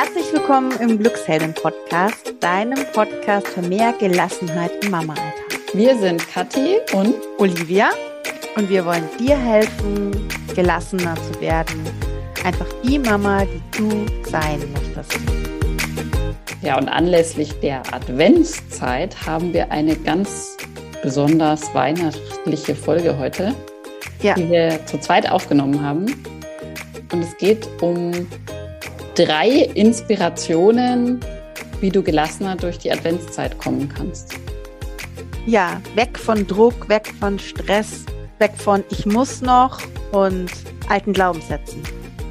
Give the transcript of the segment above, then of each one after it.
Herzlich willkommen im Glückshelden-Podcast, deinem Podcast für mehr Gelassenheit im Mama-Alltag. Wir sind Kathi und Olivia und wir wollen dir helfen, gelassener zu werden. Einfach die Mama, die du sein möchtest. Ja, und anlässlich der Adventszeit haben wir eine ganz besonders weihnachtliche Folge heute, ja. die wir zu zweit aufgenommen haben. Und es geht um drei Inspirationen, wie du gelassener durch die Adventszeit kommen kannst. Ja, weg von Druck, weg von Stress, weg von ich muss noch und alten Glaubenssätzen.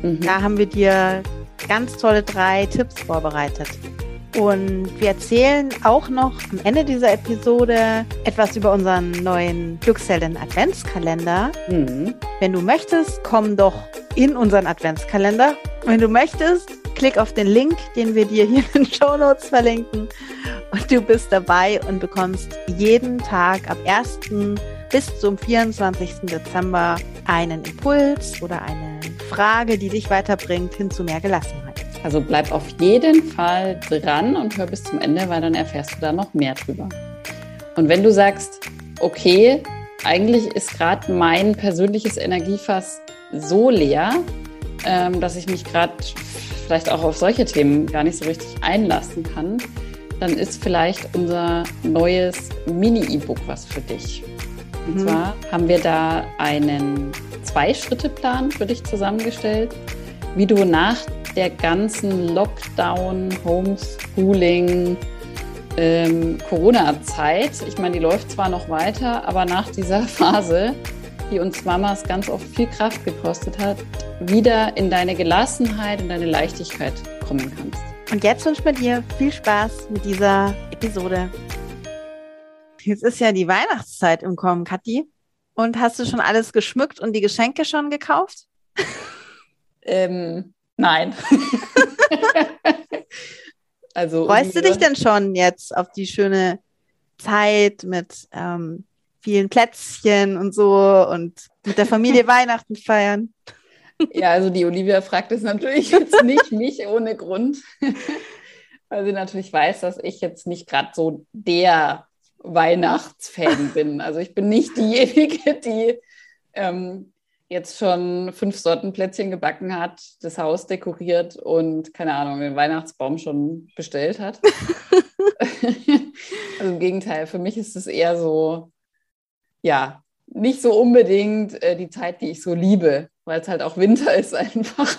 Mhm. Da haben wir dir ganz tolle drei Tipps vorbereitet. Und wir erzählen auch noch am Ende dieser Episode etwas über unseren neuen Glückshelden Adventskalender. Mhm. Wenn du möchtest, komm doch in unseren Adventskalender. Wenn du möchtest, klick auf den Link, den wir dir hier in den Show Notes verlinken. Und du bist dabei und bekommst jeden Tag ab 1. bis zum 24. Dezember einen Impuls oder eine Frage, die dich weiterbringt hin zu mehr Gelassenheit. Also bleib auf jeden Fall dran und hör bis zum Ende, weil dann erfährst du da noch mehr drüber. Und wenn du sagst, okay, eigentlich ist gerade mein persönliches Energiefass so leer, ähm, dass ich mich gerade vielleicht auch auf solche Themen gar nicht so richtig einlassen kann, dann ist vielleicht unser neues Mini-E-Book was für dich. Und mhm. zwar haben wir da einen Zwei-Schritte-Plan für dich zusammengestellt, wie du nach der ganzen Lockdown, Homeschooling, ähm, Corona-Zeit, ich meine, die läuft zwar noch weiter, aber nach dieser Phase, die uns Mamas ganz oft viel Kraft gekostet hat, wieder in deine Gelassenheit und deine Leichtigkeit kommen kannst. Und jetzt wünsche ich mir dir viel Spaß mit dieser Episode. Jetzt ist ja die Weihnachtszeit im Kommen, Kathi. Und hast du schon alles geschmückt und die Geschenke schon gekauft? ähm, Nein. also Freust du dich denn schon jetzt auf die schöne Zeit mit ähm, vielen Plätzchen und so und mit der Familie Weihnachten feiern? Ja, also die Olivia fragt es natürlich jetzt nicht mich ohne Grund, weil sie natürlich weiß, dass ich jetzt nicht gerade so der Weihnachtsfan bin. Also ich bin nicht diejenige, die ähm, jetzt schon fünf Sorten Plätzchen gebacken hat, das Haus dekoriert und keine Ahnung, den Weihnachtsbaum schon bestellt hat. also im Gegenteil, für mich ist es eher so, ja, nicht so unbedingt äh, die Zeit, die ich so liebe, weil es halt auch Winter ist einfach.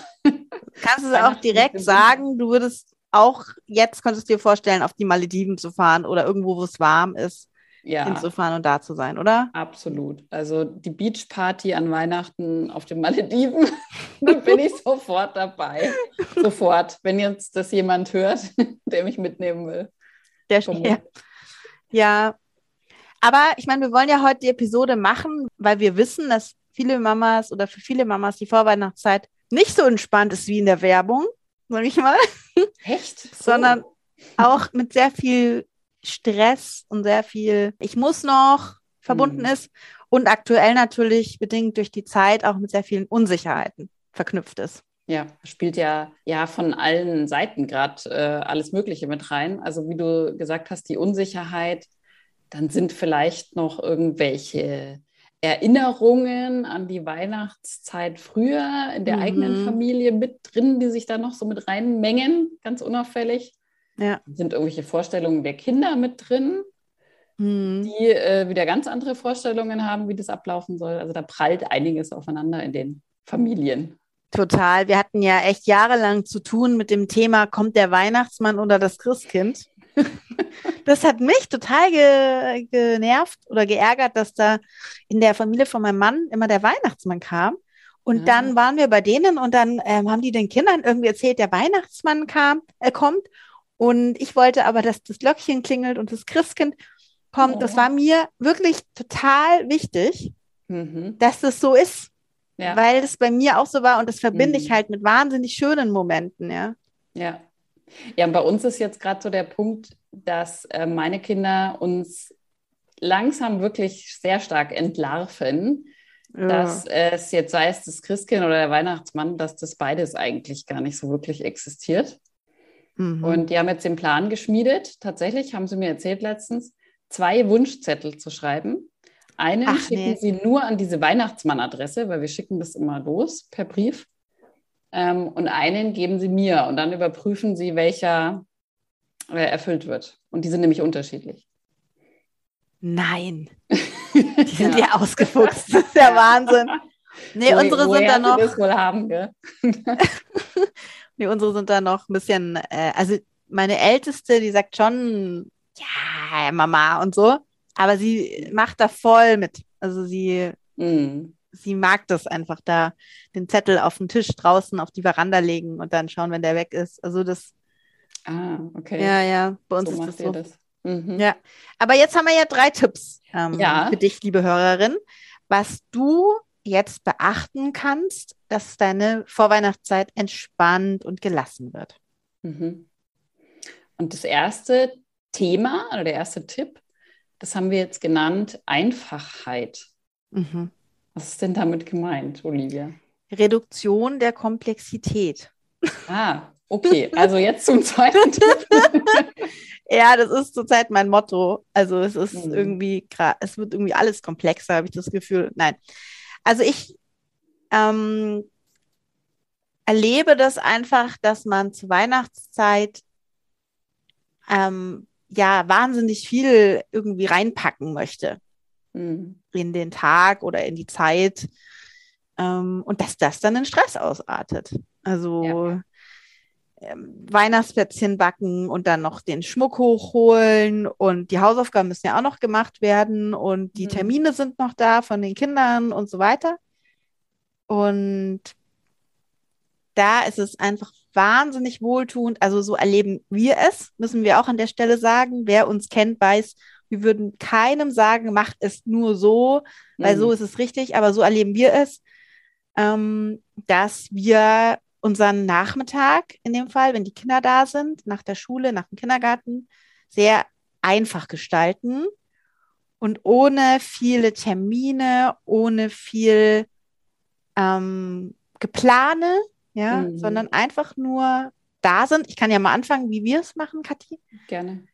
Kannst du es auch direkt sagen, du würdest auch jetzt, könntest du dir vorstellen, auf die Malediven zu fahren oder irgendwo, wo es warm ist? ja. hinzufahren und da zu sein, oder? Absolut. Also die Beachparty an Weihnachten auf den Malediven, da bin ich sofort dabei. Sofort, wenn jetzt das jemand hört, der mich mitnehmen will. Der ja. ja. Aber ich meine, wir wollen ja heute die Episode machen, weil wir wissen, dass viele Mamas oder für viele Mamas die Vorweihnachtszeit nicht so entspannt ist wie in der Werbung, sag ich mal. Echt? So. Sondern auch mit sehr viel Stress und sehr viel, ich muss noch verbunden mhm. ist und aktuell natürlich bedingt durch die Zeit auch mit sehr vielen Unsicherheiten verknüpft ist. Ja, spielt ja, ja von allen Seiten gerade äh, alles Mögliche mit rein. Also wie du gesagt hast, die Unsicherheit, dann sind vielleicht noch irgendwelche Erinnerungen an die Weihnachtszeit früher in der mhm. eigenen Familie mit drin, die sich da noch so mit reinmengen, ganz unauffällig. Ja. Sind irgendwelche Vorstellungen der Kinder mit drin, mhm. die äh, wieder ganz andere Vorstellungen haben, wie das ablaufen soll. Also da prallt einiges aufeinander in den Familien. Total. Wir hatten ja echt jahrelang zu tun mit dem Thema, kommt der Weihnachtsmann oder das Christkind? Das hat mich total ge genervt oder geärgert, dass da in der Familie von meinem Mann immer der Weihnachtsmann kam. Und ja. dann waren wir bei denen und dann ähm, haben die den Kindern irgendwie erzählt, der Weihnachtsmann kam, äh, kommt. Und ich wollte aber, dass das Glöckchen klingelt und das Christkind kommt. Oh. Das war mir wirklich total wichtig, mhm. dass das so ist. Ja. Weil es bei mir auch so war und das verbinde mhm. ich halt mit wahnsinnig schönen Momenten, ja. Ja. Ja, und bei uns ist jetzt gerade so der Punkt, dass äh, meine Kinder uns langsam wirklich sehr stark entlarven, ja. dass es jetzt sei es das Christkind oder der Weihnachtsmann, dass das beides eigentlich gar nicht so wirklich existiert. Mhm. Und die haben jetzt den Plan geschmiedet. Tatsächlich haben sie mir erzählt letztens, zwei Wunschzettel zu schreiben. Einen Ach, schicken nee. sie nur an diese Weihnachtsmann-Adresse, weil wir schicken das immer los per Brief. Ähm, und einen geben sie mir und dann überprüfen sie, welcher äh, erfüllt wird. Und die sind nämlich unterschiedlich. Nein. Die sind ja, ja ausgefuchst. Das ist der Wahnsinn. Nee, wo, unsere sind da noch. Das wohl haben, gell? nee, unsere sind da noch ein bisschen, äh, also meine Älteste, die sagt schon, ja, Mama und so, aber sie macht da voll mit. Also sie, mm. Sie mag das einfach da, den Zettel auf den Tisch draußen auf die Veranda legen und dann schauen, wenn der weg ist. Also das Ah, okay. Ja, ja, bei uns so ist das so. Das. Mhm. Ja, aber jetzt haben wir ja drei Tipps ähm, ja. für dich, liebe Hörerin, was du jetzt beachten kannst, dass deine Vorweihnachtszeit entspannt und gelassen wird. Mhm. Und das erste Thema oder der erste Tipp, das haben wir jetzt genannt, Einfachheit. Mhm. Was ist denn damit gemeint, Olivia? Reduktion der Komplexität. Ah, Okay, also jetzt zum zweiten Tipp. ja, das ist zurzeit mein Motto. Also es ist mhm. irgendwie, es wird irgendwie alles komplexer, habe ich das Gefühl. Nein. Also ich ähm, erlebe das einfach, dass man zur Weihnachtszeit ähm, ja wahnsinnig viel irgendwie reinpacken möchte mhm. in den Tag oder in die Zeit ähm, und dass das dann in Stress ausartet. Also ja ähm, Weihnachtsplätzchen backen und dann noch den Schmuck hochholen und die Hausaufgaben müssen ja auch noch gemacht werden und die mhm. Termine sind noch da von den Kindern und so weiter. Und da ist es einfach wahnsinnig wohltuend. Also so erleben wir es, müssen wir auch an der Stelle sagen. Wer uns kennt, weiß, wir würden keinem sagen, macht es nur so, weil mhm. so ist es richtig, aber so erleben wir es, ähm, dass wir unseren Nachmittag in dem Fall, wenn die Kinder da sind, nach der Schule, nach dem Kindergarten, sehr einfach gestalten und ohne viele Termine, ohne viel ähm, Geplane, ja, mhm. sondern einfach nur da sind. Ich kann ja mal anfangen, wie wir es machen, Kathi. Gerne.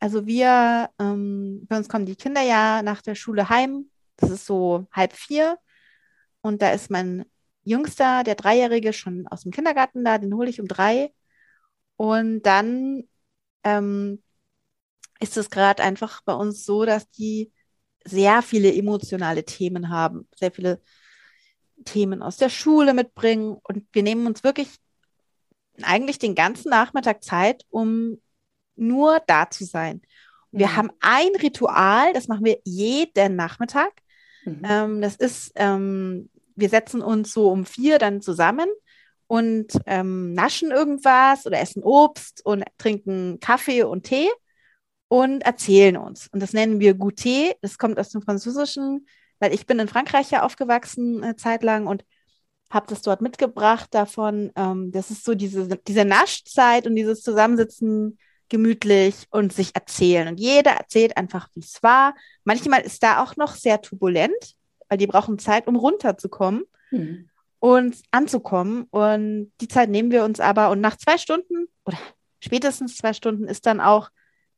Also wir, ähm, bei uns kommen die Kinder ja nach der Schule heim. Das ist so halb vier. Und da ist mein Jüngster, der Dreijährige, schon aus dem Kindergarten da, den hole ich um drei. Und dann ähm, ist es gerade einfach bei uns so, dass die sehr viele emotionale Themen haben, sehr viele Themen aus der Schule mitbringen. Und wir nehmen uns wirklich eigentlich den ganzen Nachmittag Zeit, um nur da zu sein. Wir mhm. haben ein Ritual, das machen wir jeden Nachmittag. Mhm. Ähm, das ist, ähm, wir setzen uns so um vier dann zusammen und ähm, naschen irgendwas oder essen Obst und trinken Kaffee und Tee und erzählen uns. Und das nennen wir Goûter. Das kommt aus dem Französischen, weil ich bin in Frankreich ja aufgewachsen eine Zeit lang und habe das dort mitgebracht davon. Ähm, das ist so diese, diese Naschzeit und dieses Zusammensitzen gemütlich und sich erzählen. Und jeder erzählt einfach, wie es war. Manchmal ist da auch noch sehr turbulent weil die brauchen Zeit, um runterzukommen mhm. und anzukommen. Und die Zeit nehmen wir uns aber und nach zwei Stunden oder spätestens zwei Stunden ist dann auch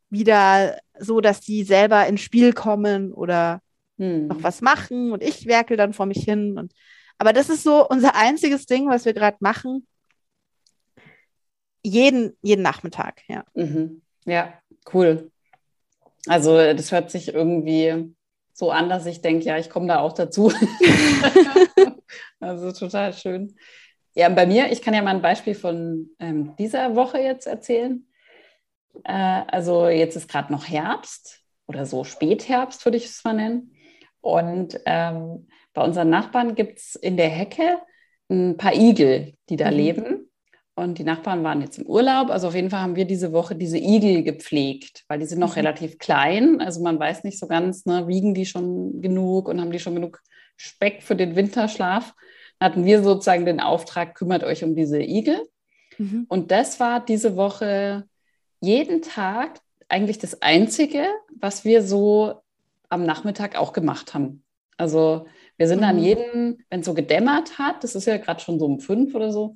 wieder so, dass die selber ins Spiel kommen oder mhm. noch was machen und ich werkel dann vor mich hin. Und, aber das ist so unser einziges Ding, was wir gerade machen. Jeden, jeden Nachmittag, ja. Mhm. Ja, cool. Also das hört sich irgendwie so an, dass ich denke, ja, ich komme da auch dazu. also total schön. Ja, bei mir, ich kann ja mal ein Beispiel von ähm, dieser Woche jetzt erzählen. Äh, also jetzt ist gerade noch Herbst oder so Spätherbst, würde ich es mal nennen. Und ähm, bei unseren Nachbarn gibt es in der Hecke ein paar Igel, die da mhm. leben. Und die Nachbarn waren jetzt im Urlaub. Also auf jeden Fall haben wir diese Woche diese Igel gepflegt, weil die sind noch mhm. relativ klein. Also man weiß nicht so ganz, ne, wiegen die schon genug und haben die schon genug Speck für den Winterschlaf. Da hatten wir sozusagen den Auftrag, kümmert euch um diese Igel. Mhm. Und das war diese Woche jeden Tag eigentlich das Einzige, was wir so am Nachmittag auch gemacht haben. Also wir sind mhm. dann jeden, wenn es so gedämmert hat, das ist ja gerade schon so um fünf oder so,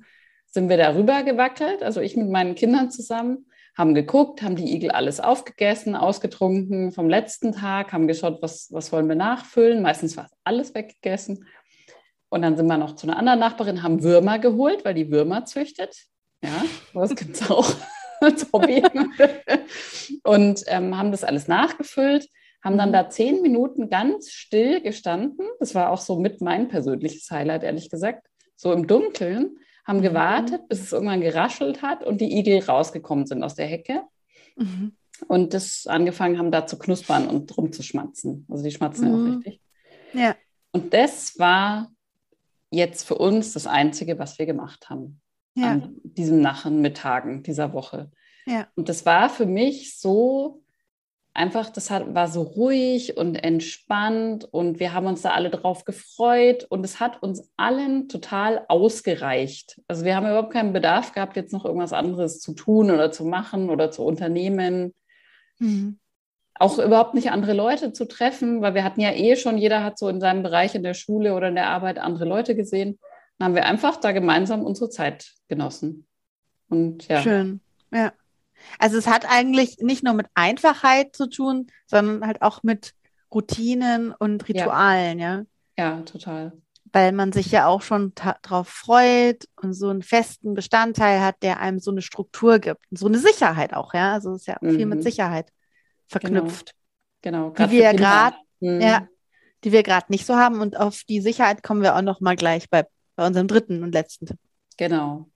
sind wir darüber gewackelt, also ich mit meinen Kindern zusammen, haben geguckt, haben die Igel alles aufgegessen, ausgetrunken vom letzten Tag, haben geschaut, was, was wollen wir nachfüllen. Meistens war alles weggegessen. Und dann sind wir noch zu einer anderen Nachbarin, haben Würmer geholt, weil die Würmer züchtet. Ja, das gibt es auch als Hobby. und ähm, haben das alles nachgefüllt, haben dann da zehn Minuten ganz still gestanden. Das war auch so mit mein persönliches Highlight, ehrlich gesagt. So im Dunkeln haben mhm. gewartet, bis es irgendwann geraschelt hat und die Igel rausgekommen sind aus der Hecke. Mhm. Und das angefangen haben, da zu knuspern und rumzuschmatzen. Also die schmatzen ja auch mhm. richtig. Ja. Und das war jetzt für uns das Einzige, was wir gemacht haben. Ja. An diesen Nachmittagen dieser Woche. Ja. Und das war für mich so einfach, das hat, war so ruhig und entspannt und wir haben uns da alle drauf gefreut und es hat uns allen total ausgereicht. Also wir haben überhaupt keinen Bedarf gehabt, jetzt noch irgendwas anderes zu tun oder zu machen oder zu unternehmen. Mhm. Auch überhaupt nicht andere Leute zu treffen, weil wir hatten ja eh schon, jeder hat so in seinem Bereich in der Schule oder in der Arbeit andere Leute gesehen. Dann haben wir einfach da gemeinsam unsere Zeit genossen. Und ja. Schön, ja. Also es hat eigentlich nicht nur mit Einfachheit zu tun, sondern halt auch mit Routinen und Ritualen, ja. Ja, ja total. Weil man sich ja auch schon darauf freut und so einen festen Bestandteil hat, der einem so eine Struktur gibt. Und so eine Sicherheit auch, ja. Also es ist ja mhm. viel mit mhm. Sicherheit verknüpft. Genau. genau. Die wir gerade, mhm. ja, die wir gerade nicht so haben. Und auf die Sicherheit kommen wir auch noch mal gleich bei, bei unserem dritten und letzten Tipp. Genau.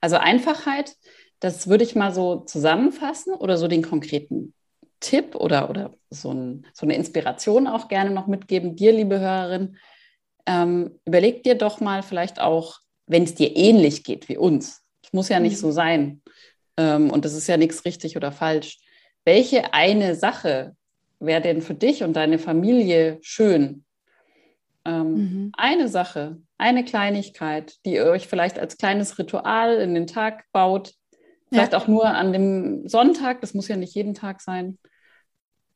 Also Einfachheit das würde ich mal so zusammenfassen oder so den konkreten Tipp oder, oder so, ein, so eine Inspiration auch gerne noch mitgeben. Dir, liebe Hörerin, ähm, überleg dir doch mal vielleicht auch, wenn es dir ähnlich geht wie uns. Es muss ja nicht mhm. so sein. Ähm, und das ist ja nichts richtig oder falsch. Welche eine Sache wäre denn für dich und deine Familie schön? Ähm, mhm. Eine Sache, eine Kleinigkeit, die ihr euch vielleicht als kleines Ritual in den Tag baut, Vielleicht ja. auch nur an dem Sonntag, das muss ja nicht jeden Tag sein.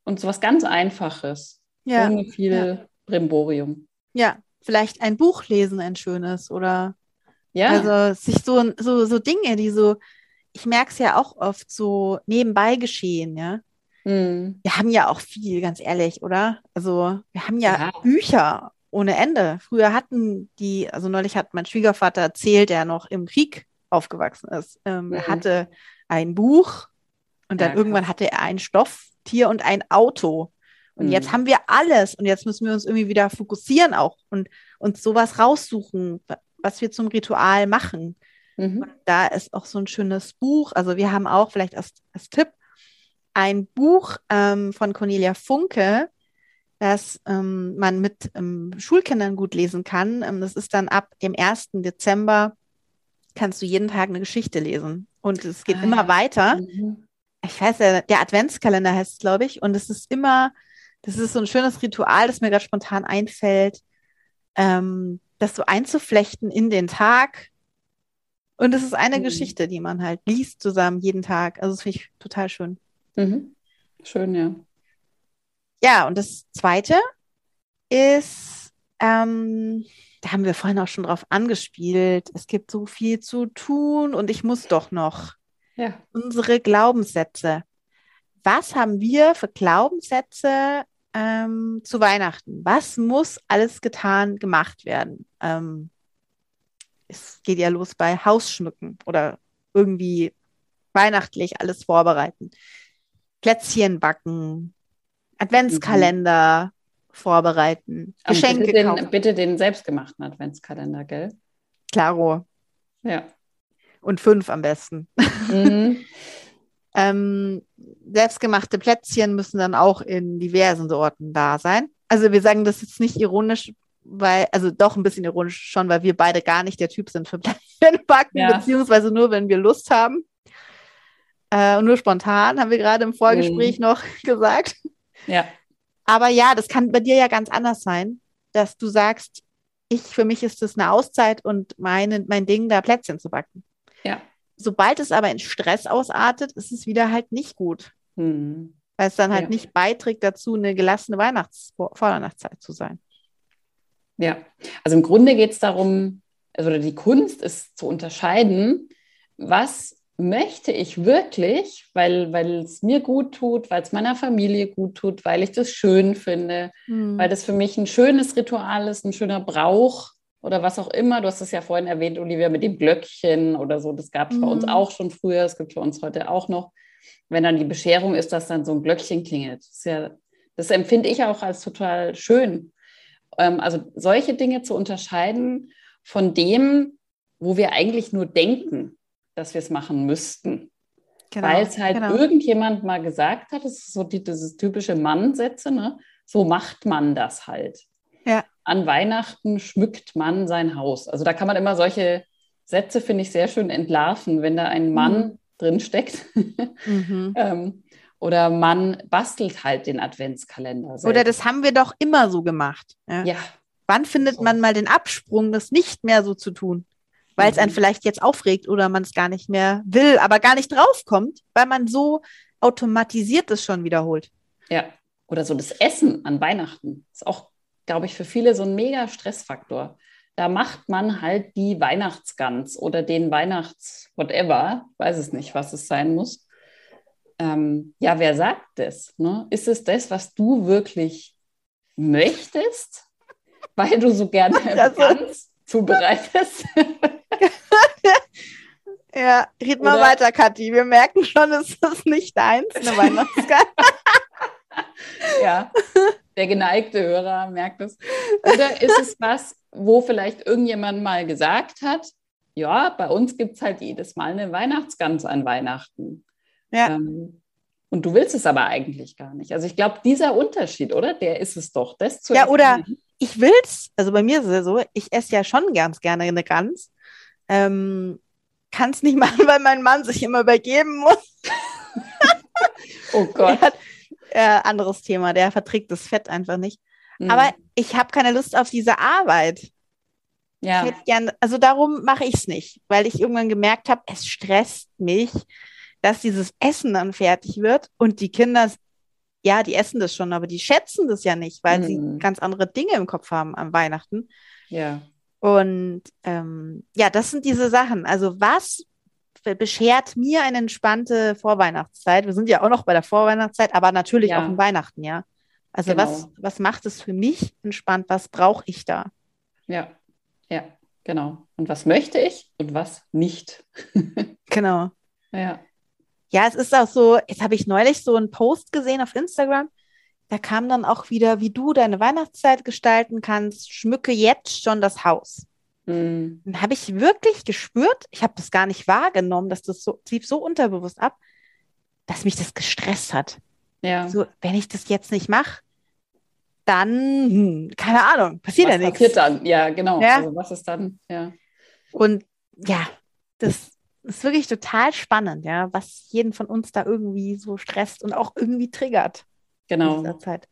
Und so was ganz Einfaches, ja. ohne viel ja. Brimborium. Ja, vielleicht ein Buch lesen, ein schönes oder ja. Also sich so, so, so Dinge, die so, ich merke es ja auch oft so nebenbei geschehen, ja. Mhm. Wir haben ja auch viel, ganz ehrlich, oder? Also wir haben ja, ja, Bücher ohne Ende. Früher hatten die, also neulich hat mein Schwiegervater erzählt, der noch im Krieg aufgewachsen ist. Ähm, mhm. Er hatte ein Buch und dann ja, irgendwann hatte er ein Stofftier und ein Auto. Und mhm. jetzt haben wir alles und jetzt müssen wir uns irgendwie wieder fokussieren auch und uns sowas raussuchen, was wir zum Ritual machen. Mhm. da ist auch so ein schönes Buch. Also wir haben auch vielleicht als, als Tipp ein Buch ähm, von Cornelia Funke, das ähm, man mit ähm, Schulkindern gut lesen kann. Ähm, das ist dann ab dem 1. Dezember kannst du jeden Tag eine Geschichte lesen. Und es geht ah, immer weiter. Mhm. Ich weiß ja, der Adventskalender heißt es, glaube ich. Und es ist immer, das ist so ein schönes Ritual, das mir gerade spontan einfällt, ähm, das so einzuflechten in den Tag. Und es ist eine mhm. Geschichte, die man halt liest zusammen jeden Tag. Also das finde ich total schön. Mhm. Schön, ja. Ja, und das zweite ist, ähm, da haben wir vorhin auch schon drauf angespielt. Es gibt so viel zu tun und ich muss doch noch. Ja. Unsere Glaubenssätze. Was haben wir für Glaubenssätze ähm, zu Weihnachten? Was muss alles getan, gemacht werden? Ähm, es geht ja los bei Hausschmücken oder irgendwie weihnachtlich alles vorbereiten. Plätzchen backen, Adventskalender, vorbereiten, Geschenke bitte den, kaufen. Bitte den selbstgemachten Adventskalender, gell? Klaro. Ja. Und fünf am besten. Mhm. ähm, selbstgemachte Plätzchen müssen dann auch in diversen Sorten da sein. Also wir sagen das jetzt nicht ironisch, weil, also doch ein bisschen ironisch schon, weil wir beide gar nicht der Typ sind für Plätzchen backen, ja. beziehungsweise nur, wenn wir Lust haben. Äh, und nur spontan, haben wir gerade im Vorgespräch mhm. noch gesagt. Ja. Aber ja, das kann bei dir ja ganz anders sein, dass du sagst, ich, für mich ist es eine Auszeit und meine, mein Ding, da Plätzchen zu backen. Ja. Sobald es aber in Stress ausartet, ist es wieder halt nicht gut. Hm. Weil es dann halt ja. nicht beiträgt dazu, eine gelassene Weihnachts Vorweihnachtszeit zu sein. Ja, also im Grunde geht es darum, also die Kunst ist zu unterscheiden, was möchte ich wirklich, weil, es mir gut tut, weil es meiner Familie gut tut, weil ich das schön finde, mhm. weil das für mich ein schönes Ritual ist, ein schöner Brauch oder was auch immer. Du hast es ja vorhin erwähnt, Olivia, mit dem Glöckchen oder so. Das gab es mhm. bei uns hm. auch schon früher, es gibt für uns heute auch noch. Wenn dann die Bescherung ist, dass dann so ein Glöckchen klingelt. Das, ja, das empfinde ich auch als total schön. Ähm, also solche Dinge zu unterscheiden von dem, wo wir eigentlich nur denken, dass wir es machen müssten. Genau, Weil es halt genau. irgendjemand mal gesagt hat, das ist so die, dieses typische Mann-Sätze, ne? so macht man das halt. Ja. An Weihnachten schmückt man sein Haus. Also da kann man immer solche Sätze, finde ich, sehr schön entlarven, wenn da ein Mann mhm. drin steckt. mhm. ähm, oder man bastelt halt den Adventskalender. Selbst. Oder das haben wir doch immer so gemacht. Ja. ja. Wann findet so. man mal den Absprung, das nicht mehr so zu tun? Weil es mhm. einen vielleicht jetzt aufregt oder man es gar nicht mehr will, aber gar nicht draufkommt, weil man so automatisiert es schon wiederholt. Ja. Oder so das Essen an Weihnachten ist auch, glaube ich, für viele so ein mega Stressfaktor. Da macht man halt die Weihnachtsgans oder den Weihnachts-whatever, weiß es nicht, was es sein muss ähm, ja, wer sagt das? Ne? Ist es das, was du wirklich möchtest, weil du so gerne ganz zubereitest? ja, red mal Oder? weiter, Kathi. Wir merken schon, es ist nicht deins, eine Weihnachtsgans. ja, der geneigte Hörer merkt es. Oder ist es was, wo vielleicht irgendjemand mal gesagt hat, ja, bei uns gibt es halt jedes Mal eine Weihnachtsgans an Weihnachten. Ja. Ähm, und du willst es aber eigentlich gar nicht. Also ich glaube, dieser Unterschied, oder? Der ist es doch. Das zu ja, oder ich will es, also bei mir ist es ja so, ich esse ja schon ganz gerne eine Gans. Ähm, Kann es nicht machen, weil mein Mann sich immer übergeben muss. oh Gott. Hat, äh, anderes Thema, der verträgt das Fett einfach nicht. Mhm. Aber ich habe keine Lust auf diese Arbeit. Ja. Ich hätte gern, also darum mache ich es nicht, weil ich irgendwann gemerkt habe, es stresst mich, dass dieses Essen dann fertig wird und die Kinder, ja, die essen das schon, aber die schätzen das ja nicht, weil mhm. sie ganz andere Dinge im Kopf haben am Weihnachten. Ja. Und ähm, ja, das sind diese Sachen. Also was beschert mir eine entspannte Vorweihnachtszeit? Wir sind ja auch noch bei der Vorweihnachtszeit, aber natürlich ja. auch im Weihnachten, ja. Also genau. was, was macht es für mich entspannt? Was brauche ich da? Ja, ja, genau. Und was möchte ich und was nicht? genau. Ja. Ja, es ist auch so, jetzt habe ich neulich so einen Post gesehen auf Instagram. Da kam dann auch wieder, wie du deine Weihnachtszeit gestalten kannst, schmücke jetzt schon das Haus. Mhm. Dann habe ich wirklich gespürt, ich habe das gar nicht wahrgenommen, dass das so lief so unterbewusst ab, dass mich das gestresst hat. Ja. So, wenn ich das jetzt nicht mache, dann, hm, keine Ahnung, passiert was ja nichts. passiert dann? Ja, genau. Ja? Also was ist dann? Ja. Und ja, das ist wirklich total spannend, ja, was jeden von uns da irgendwie so stresst und auch irgendwie triggert. Genau. In dieser Zeit.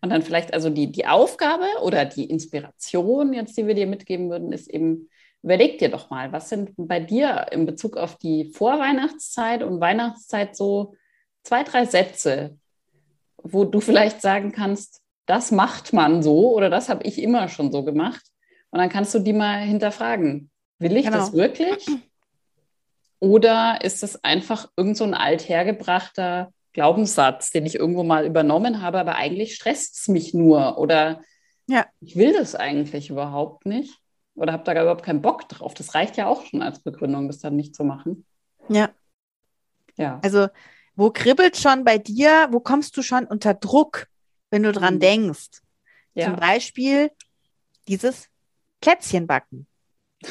Und dann vielleicht also die, die Aufgabe oder die Inspiration jetzt, die wir dir mitgeben würden, ist eben, überleg dir doch mal, was sind bei dir in Bezug auf die Vorweihnachtszeit und Weihnachtszeit so zwei, drei Sätze, wo du vielleicht sagen kannst, das macht man so oder das habe ich immer schon so gemacht. Und dann kannst du die mal hinterfragen. Will ich genau. das wirklich? Oder ist es einfach irgend so ein althergebrachter Glaubenssatz, den ich irgendwo mal übernommen habe, aber eigentlich stresst es mich nur oder ja. ich will das eigentlich überhaupt nicht oder habe da überhaupt keinen Bock drauf. Das reicht ja auch schon als Begründung, das dann nicht zu machen. Ja. Ja. Also, wo kribbelt schon bei dir, wo kommst du schon unter Druck, wenn du dran mhm. denkst? Ja. Zum Beispiel dieses Plätzchenbacken.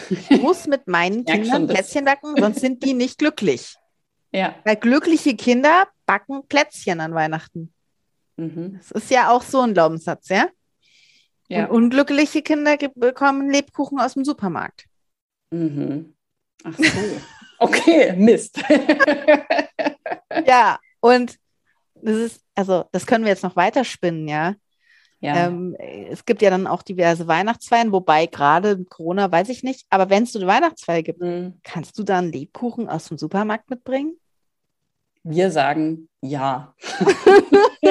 Ich muss mit meinen Kindern Plätzchen backen, sonst sind die nicht glücklich. Ja. Weil glückliche Kinder backen Plätzchen an Weihnachten. Mhm. Das ist ja auch so ein Glaubenssatz, ja? ja. Und unglückliche Kinder bekommen Lebkuchen aus dem Supermarkt. Mhm. Ach so. Okay, Mist. ja, und das ist, also, das können wir jetzt noch weiterspinnen, ja. Ja. Ähm, es gibt ja dann auch diverse Weihnachtsfeiern, wobei gerade Corona weiß ich nicht, aber wenn es so eine Weihnachtsfeier gibt, mhm. kannst du da einen Lebkuchen aus dem Supermarkt mitbringen? Wir sagen ja.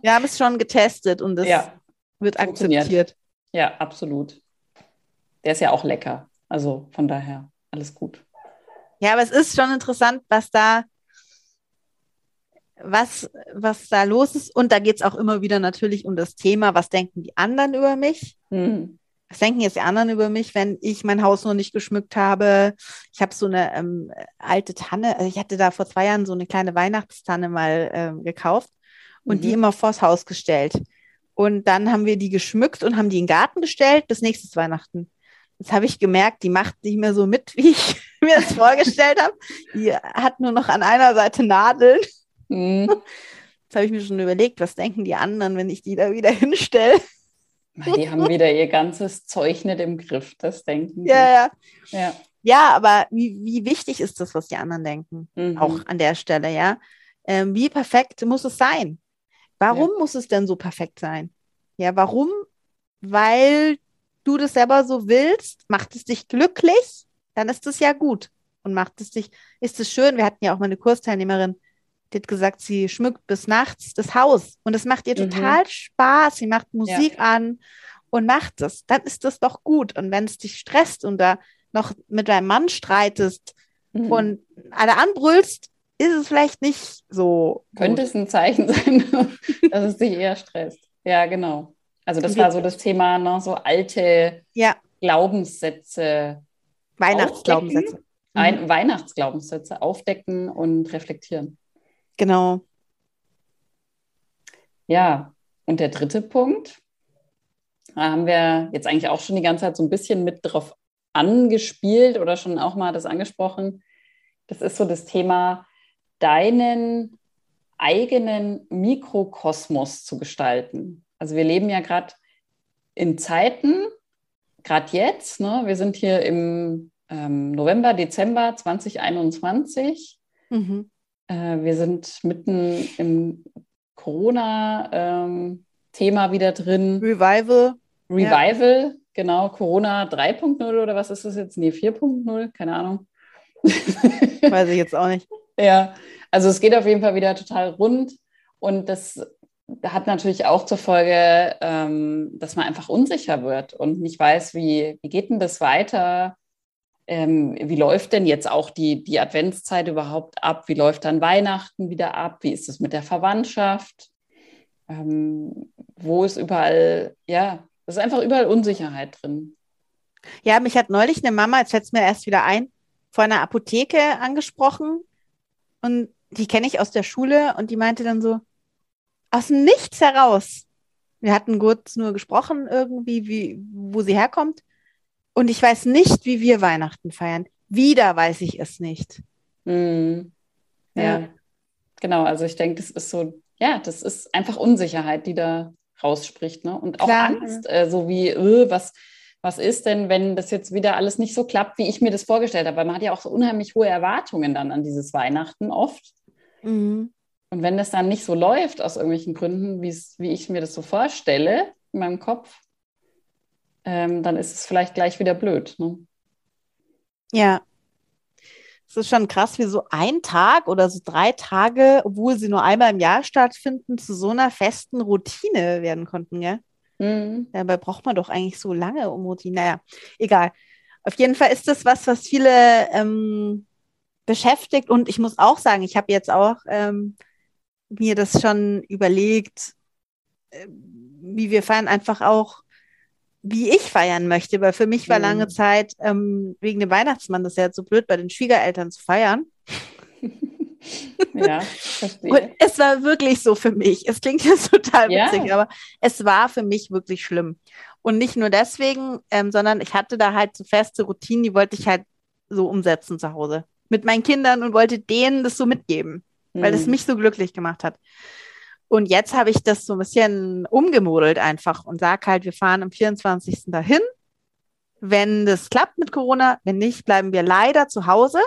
Wir haben es schon getestet und es ja. wird akzeptiert. Ja, absolut. der ist ja auch lecker. Also von daher alles gut. Ja, aber es ist schon interessant, was da, was, was da los ist. Und da geht es auch immer wieder natürlich um das Thema, was denken die anderen über mich? Mhm. Was denken jetzt die anderen über mich, wenn ich mein Haus noch nicht geschmückt habe? Ich habe so eine ähm, alte Tanne, also ich hatte da vor zwei Jahren so eine kleine Weihnachtstanne mal ähm, gekauft und mhm. die immer vors Haus gestellt. Und dann haben wir die geschmückt und haben die in den Garten gestellt bis nächstes Weihnachten. Jetzt habe ich gemerkt, die macht nicht mehr so mit, wie ich mir das vorgestellt habe. Die hat nur noch an einer Seite Nadeln. Mhm. Jetzt habe ich mir schon überlegt, was denken die anderen, wenn ich die da wieder hinstelle. Die haben wieder ihr ganzes Zeug nicht im Griff, das denken. Ja, ja. Ja, ja aber wie, wie wichtig ist das, was die anderen denken? Mhm. Auch an der Stelle, ja. Ähm, wie perfekt muss es sein? Warum ja. muss es denn so perfekt sein? Ja, warum? Weil du das selber so willst, macht es dich glücklich, dann ist es ja gut. Und macht es dich, ist es schön. Wir hatten ja auch mal eine Kursteilnehmerin, die hat gesagt, sie schmückt bis nachts das Haus und es macht ihr mhm. total Spaß. Sie macht Musik ja. an und macht es. Dann ist das doch gut. Und wenn es dich stresst und da noch mit deinem Mann streitest mhm. und alle anbrüllst, ist es vielleicht nicht so. Könnte gut. es ein Zeichen sein, dass es dich eher stresst. Ja, genau. Also das war so das Thema, ne, so alte ja. Glaubenssätze. Weihnachtsglaubenssätze. Mhm. Weihnachtsglaubenssätze aufdecken und reflektieren. Genau. Ja, und der dritte Punkt, da haben wir jetzt eigentlich auch schon die ganze Zeit so ein bisschen mit drauf angespielt oder schon auch mal das angesprochen. Das ist so das Thema, deinen eigenen Mikrokosmos zu gestalten. Also wir leben ja gerade in Zeiten, gerade jetzt, ne, wir sind hier im ähm, November, Dezember 2021. Mhm. Äh, wir sind mitten im Corona-Thema ähm, wieder drin. Revival. Revival, ja. genau. Corona 3.0 oder was ist das jetzt? Nee, 4.0, keine Ahnung. Weiß ich jetzt auch nicht. Ja, also es geht auf jeden Fall wieder total rund und das hat natürlich auch zur Folge, ähm, dass man einfach unsicher wird und nicht weiß, wie, wie geht denn das weiter? Ähm, wie läuft denn jetzt auch die, die Adventszeit überhaupt ab? Wie läuft dann Weihnachten wieder ab? Wie ist es mit der Verwandtschaft? Ähm, wo ist überall, ja, es ist einfach überall Unsicherheit drin. Ja, mich hat neulich eine Mama, jetzt fällt es mir erst wieder ein, vor einer Apotheke angesprochen und die kenne ich aus der Schule und die meinte dann so, aus dem Nichts heraus. Wir hatten kurz nur gesprochen irgendwie, wie, wo sie herkommt. Und ich weiß nicht, wie wir Weihnachten feiern. Wieder weiß ich es nicht. Mhm. Ja. ja. genau. Also ich denke, das ist so, ja, das ist einfach Unsicherheit, die da rausspricht. Ne? Und auch Klar. Angst, äh, so wie, äh, was, was ist denn, wenn das jetzt wieder alles nicht so klappt, wie ich mir das vorgestellt habe? Weil man hat ja auch so unheimlich hohe Erwartungen dann an dieses Weihnachten oft. Mhm. Und wenn das dann nicht so läuft, aus irgendwelchen Gründen, wie ich mir das so vorstelle in meinem Kopf, ähm, dann ist es vielleicht gleich wieder blöd. Ne? Ja. Es ist schon krass, wie so ein Tag oder so drei Tage, obwohl sie nur einmal im Jahr stattfinden, zu so einer festen Routine werden konnten, ja? Mhm. Dabei braucht man doch eigentlich so lange um Routine. Naja, egal. Auf jeden Fall ist das was, was viele ähm, beschäftigt. Und ich muss auch sagen, ich habe jetzt auch ähm, mir das schon überlegt, äh, wie wir feiern, einfach auch wie ich feiern möchte, weil für mich war mhm. lange Zeit ähm, wegen dem Weihnachtsmann das ist ja jetzt so blöd, bei den Schwiegereltern zu feiern. ja, verstehe. Und es war wirklich so für mich. Es klingt jetzt total witzig, ja. aber es war für mich wirklich schlimm. Und nicht nur deswegen, ähm, sondern ich hatte da halt so feste Routinen, die wollte ich halt so umsetzen zu Hause. Mit meinen Kindern und wollte denen das so mitgeben, mhm. weil es mich so glücklich gemacht hat. Und jetzt habe ich das so ein bisschen umgemodelt einfach und sage halt, wir fahren am 24. dahin. Wenn das klappt mit Corona, wenn nicht, bleiben wir leider zu Hause.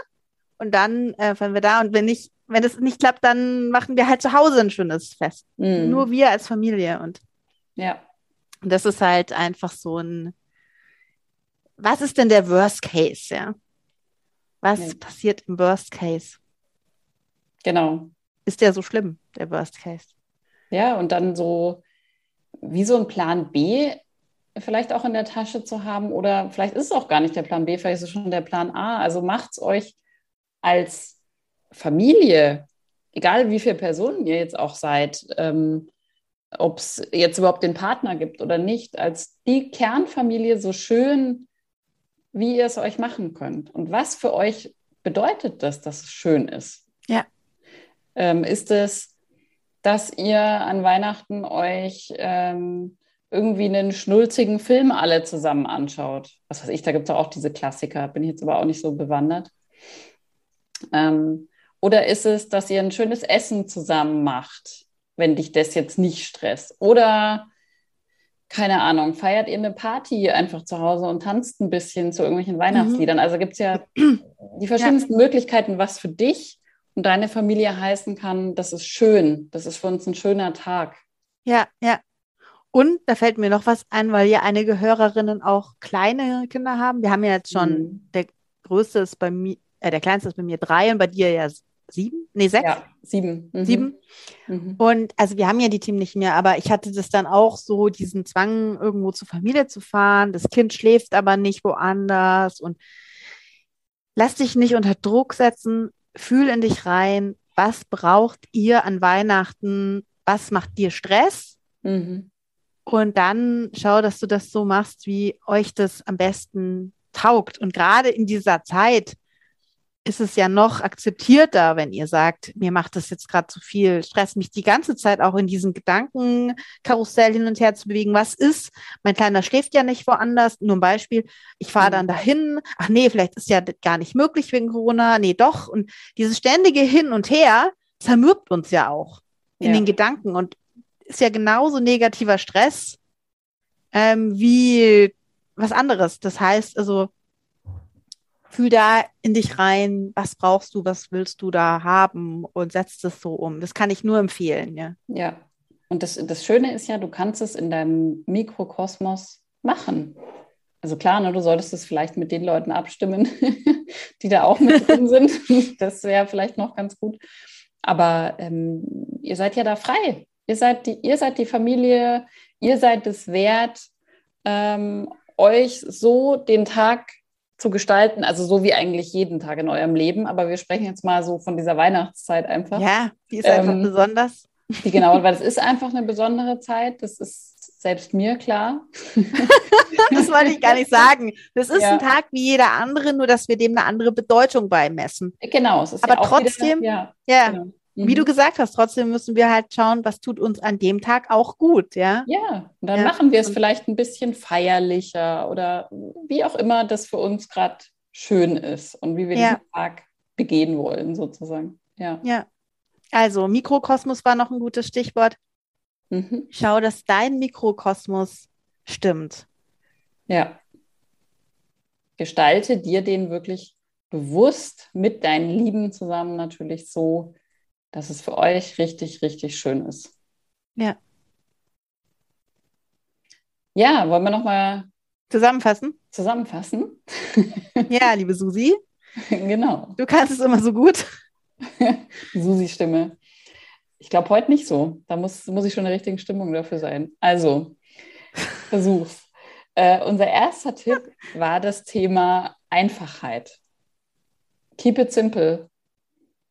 Und dann äh, fahren wir da. Und wenn nicht, wenn es nicht klappt, dann machen wir halt zu Hause ein schönes Fest. Mhm. Nur wir als Familie. Und ja. Und das ist halt einfach so ein, was ist denn der Worst Case, ja? Was ja. passiert im Worst Case? Genau. Ist der so schlimm, der Worst Case? Ja, und dann so wie so ein Plan B vielleicht auch in der Tasche zu haben oder vielleicht ist es auch gar nicht der Plan B, vielleicht ist es schon der Plan A. Also macht es euch als Familie, egal wie viele Personen ihr jetzt auch seid, ähm, ob es jetzt überhaupt den Partner gibt oder nicht, als die Kernfamilie so schön, wie ihr es euch machen könnt. Und was für euch bedeutet das, dass es schön ist? Ja. Ähm, ist es, dass ihr an Weihnachten euch ähm, irgendwie einen schnulzigen Film alle zusammen anschaut? Was weiß ich, da gibt es auch diese Klassiker, bin ich jetzt aber auch nicht so bewandert. Ähm, oder ist es, dass ihr ein schönes Essen zusammen macht, wenn dich das jetzt nicht stresst? Oder keine Ahnung, feiert ihr eine Party einfach zu Hause und tanzt ein bisschen zu irgendwelchen Weihnachtsliedern? Mhm. Also gibt es ja die verschiedensten ja. Möglichkeiten, was für dich und deine Familie heißen kann, das ist schön, das ist für uns ein schöner Tag. Ja, ja. Und da fällt mir noch was ein, weil ja einige Hörerinnen auch kleine Kinder haben. Wir haben ja jetzt schon, mhm. der größte ist bei mir, äh, der kleinste ist bei mir drei und bei dir ja sieben? Nee, sechs? Ja, sieben. Mhm. Sieben. Mhm. Und also wir haben ja die Team nicht mehr, aber ich hatte das dann auch so, diesen Zwang, irgendwo zur Familie zu fahren. Das Kind schläft aber nicht woanders und lass dich nicht unter Druck setzen, fühl in dich rein, was braucht ihr an Weihnachten, was macht dir Stress? Mhm. Und dann schau, dass du das so machst, wie euch das am besten taugt. Und gerade in dieser Zeit, ist es ja noch akzeptierter, wenn ihr sagt, mir macht das jetzt gerade zu viel, Stress mich die ganze Zeit auch in diesen Gedankenkarussell hin und her zu bewegen. Was ist? Mein Kleiner schläft ja nicht woanders. Nur ein Beispiel. Ich fahre dann mhm. dahin. Ach nee, vielleicht ist ja gar nicht möglich wegen Corona. Nee, doch. Und dieses ständige Hin und Her zermürbt uns ja auch in ja. den Gedanken und ist ja genauso negativer Stress ähm, wie was anderes. Das heißt also, fühl da in dich rein, was brauchst du, was willst du da haben und setzt es so um. Das kann ich nur empfehlen, ja. Ja. Und das, das Schöne ist ja, du kannst es in deinem Mikrokosmos machen. Also klar, ne, du solltest es vielleicht mit den Leuten abstimmen, die da auch mit drin sind. Das wäre vielleicht noch ganz gut. Aber ähm, ihr seid ja da frei. Ihr seid die, ihr seid die Familie, ihr seid es wert, ähm, euch so den Tag zu gestalten, also so wie eigentlich jeden Tag in eurem Leben. Aber wir sprechen jetzt mal so von dieser Weihnachtszeit einfach. Ja, die ist einfach ähm, besonders. Die, genau, weil es ist einfach eine besondere Zeit. Das ist selbst mir klar. das wollte ich gar nicht sagen. Das ist ja. ein Tag wie jeder andere, nur dass wir dem eine andere Bedeutung beimessen. Genau, es ist aber ja trotzdem, wieder, ja, ja genau. Wie du mhm. gesagt hast, trotzdem müssen wir halt schauen, was tut uns an dem Tag auch gut, ja? Ja, und dann ja. machen wir es vielleicht ein bisschen feierlicher oder wie auch immer das für uns gerade schön ist und wie wir ja. diesen Tag begehen wollen, sozusagen. Ja. Ja. Also, Mikrokosmos war noch ein gutes Stichwort. Mhm. Schau, dass dein Mikrokosmos stimmt. Ja. Gestalte dir den wirklich bewusst mit deinen Lieben zusammen natürlich so, dass es für euch richtig, richtig schön ist. Ja. Ja, wollen wir nochmal zusammenfassen? Zusammenfassen. ja, liebe Susi. Genau. Du kannst es immer so gut. Susi-Stimme. Ich glaube heute nicht so. Da muss, muss ich schon in der richtigen Stimmung dafür sein. Also, versuch's. Äh, unser erster Tipp war das Thema Einfachheit. Keep it simple.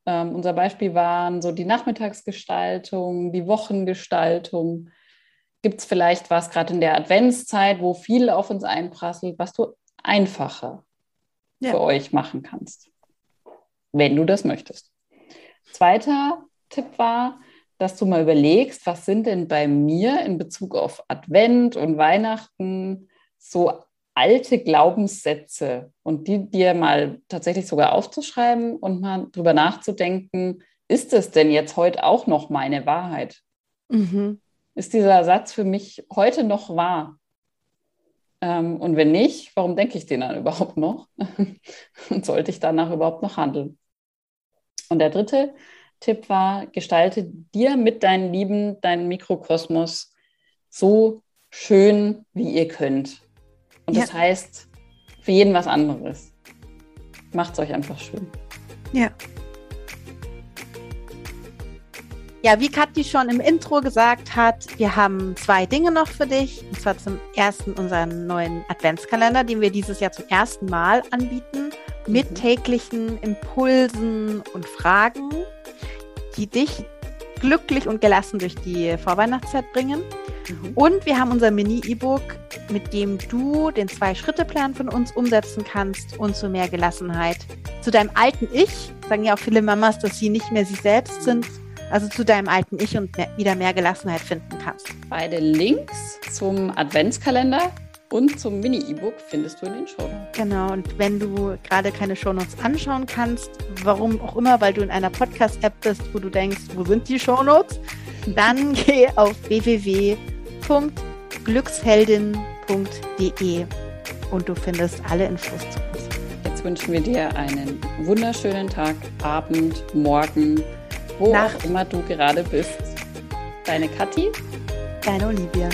Ähm, unser Beispiel waren so die Nachmittagsgestaltung, die Wochengestaltung. Gibt es vielleicht was gerade in der Adventszeit, wo viel auf uns einprasselt, was du einfacher ja. für euch machen kannst, wenn du das möchtest. Zweiter Tipp war, dass du mal überlegst, was sind denn bei mir in Bezug auf Advent und Weihnachten so alte Glaubenssätze und die dir mal tatsächlich sogar aufzuschreiben und mal drüber nachzudenken, ist es denn jetzt heute auch noch meine Wahrheit? Mhm. Ist dieser Satz für mich heute noch wahr? Ähm, und wenn nicht, warum denke ich den dann überhaupt noch? und sollte ich danach überhaupt noch handeln? Und der dritte Tipp war, gestalte dir mit deinen Lieben deinen Mikrokosmos so schön, wie ihr könnt. Und ja. das heißt für jeden was anderes. Macht es euch einfach schön. Ja. Ja, wie Kathi schon im Intro gesagt hat, wir haben zwei Dinge noch für dich. Und zwar zum ersten unseren neuen Adventskalender, den wir dieses Jahr zum ersten Mal anbieten, mit mhm. täglichen Impulsen und Fragen, die dich glücklich und gelassen durch die Vorweihnachtszeit bringen. Mhm. Und wir haben unser Mini-E-Book, mit dem du den Zwei-Schritte-Plan von uns umsetzen kannst und zu mehr Gelassenheit. Zu deinem alten Ich, sagen ja auch viele Mamas, dass sie nicht mehr sie selbst sind, also zu deinem alten Ich und mehr, wieder mehr Gelassenheit finden kannst. Beide Links zum Adventskalender und zum Mini-E-Book findest du in den Shownotes. Genau, und wenn du gerade keine Shownotes anschauen kannst, warum auch immer, weil du in einer Podcast-App bist, wo du denkst, wo sind die Shownotes, dann geh auf www.glücksheldin.de und du findest alle Infos zu uns. Jetzt wünschen wir dir einen wunderschönen Tag, Abend, Morgen, wo Nacht. auch immer du gerade bist. Deine Kathi. Deine Olivia.